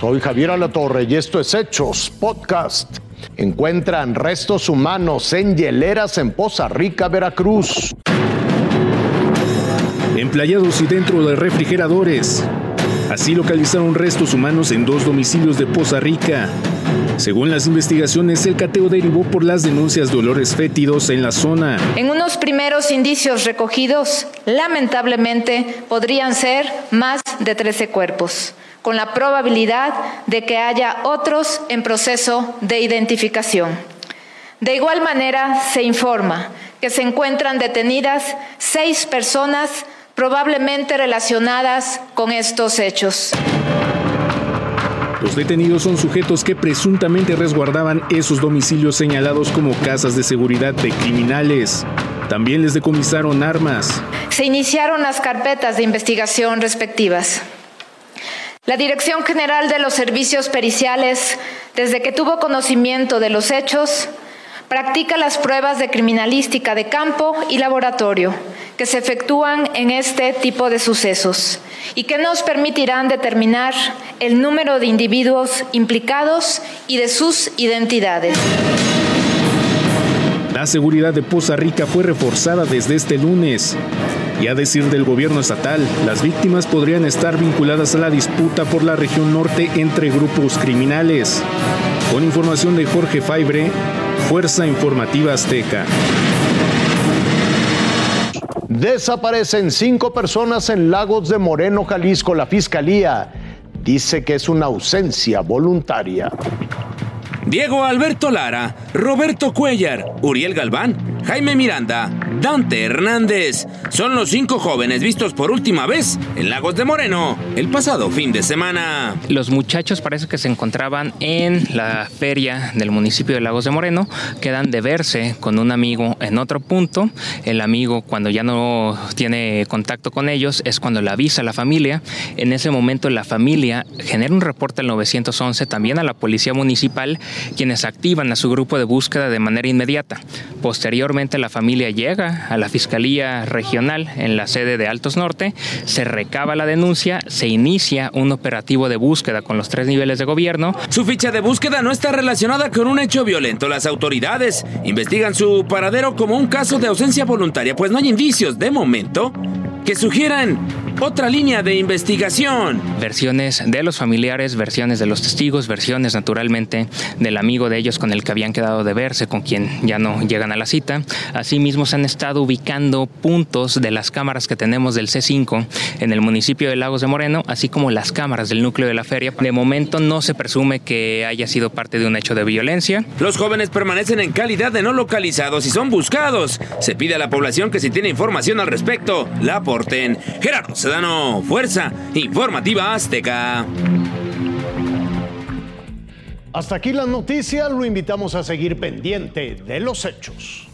Soy Javier Alatorre y esto es Hechos Podcast. Encuentran restos humanos en hieleras en Poza Rica, Veracruz. Emplayados y dentro de refrigeradores. Así localizaron restos humanos en dos domicilios de Poza Rica. Según las investigaciones, el cateo derivó por las denuncias de olores fétidos en la zona. En unos primeros indicios recogidos, lamentablemente podrían ser más de 13 cuerpos con la probabilidad de que haya otros en proceso de identificación. De igual manera, se informa que se encuentran detenidas seis personas probablemente relacionadas con estos hechos. Los detenidos son sujetos que presuntamente resguardaban esos domicilios señalados como casas de seguridad de criminales. También les decomisaron armas. Se iniciaron las carpetas de investigación respectivas. La Dirección General de los Servicios Periciales, desde que tuvo conocimiento de los hechos, practica las pruebas de criminalística de campo y laboratorio que se efectúan en este tipo de sucesos y que nos permitirán determinar el número de individuos implicados y de sus identidades. La seguridad de Poza Rica fue reforzada desde este lunes. Y a decir del gobierno estatal, las víctimas podrían estar vinculadas a la disputa por la región norte entre grupos criminales. Con información de Jorge Faibre, Fuerza Informativa Azteca. Desaparecen cinco personas en Lagos de Moreno, Jalisco. La fiscalía dice que es una ausencia voluntaria. Diego Alberto Lara, Roberto Cuellar, Uriel Galván, Jaime Miranda, Dante Hernández. Son los cinco jóvenes vistos por última vez en Lagos de Moreno el pasado fin de semana. Los muchachos parece que se encontraban en la feria del municipio de Lagos de Moreno. Quedan de verse con un amigo en otro punto. El amigo cuando ya no tiene contacto con ellos es cuando le avisa a la familia. En ese momento la familia genera un reporte al 911 también a la policía municipal quienes activan a su grupo de búsqueda de manera inmediata. Posteriormente la familia llega a la Fiscalía Regional en la sede de Altos Norte, se recaba la denuncia, se inicia un operativo de búsqueda con los tres niveles de gobierno. Su ficha de búsqueda no está relacionada con un hecho violento. Las autoridades investigan su paradero como un caso de ausencia voluntaria, pues no hay indicios de momento que sugieran otra línea de investigación. Versiones de los familiares, versiones de los testigos, versiones naturalmente del amigo de ellos con el que habían quedado de verse, con quien ya no llegan a la cita. Asimismo se han estado ubicando puntos de las cámaras que tenemos del C5 en el municipio de Lagos de Moreno, así como las cámaras del núcleo de la feria. De momento no se presume que haya sido parte de un hecho de violencia. Los jóvenes permanecen en calidad de no localizados y son buscados. Se pide a la población que si tiene información al respecto, la aporten. Gerardo Fuerza Informativa Azteca. Hasta aquí la noticia, lo invitamos a seguir pendiente de los hechos.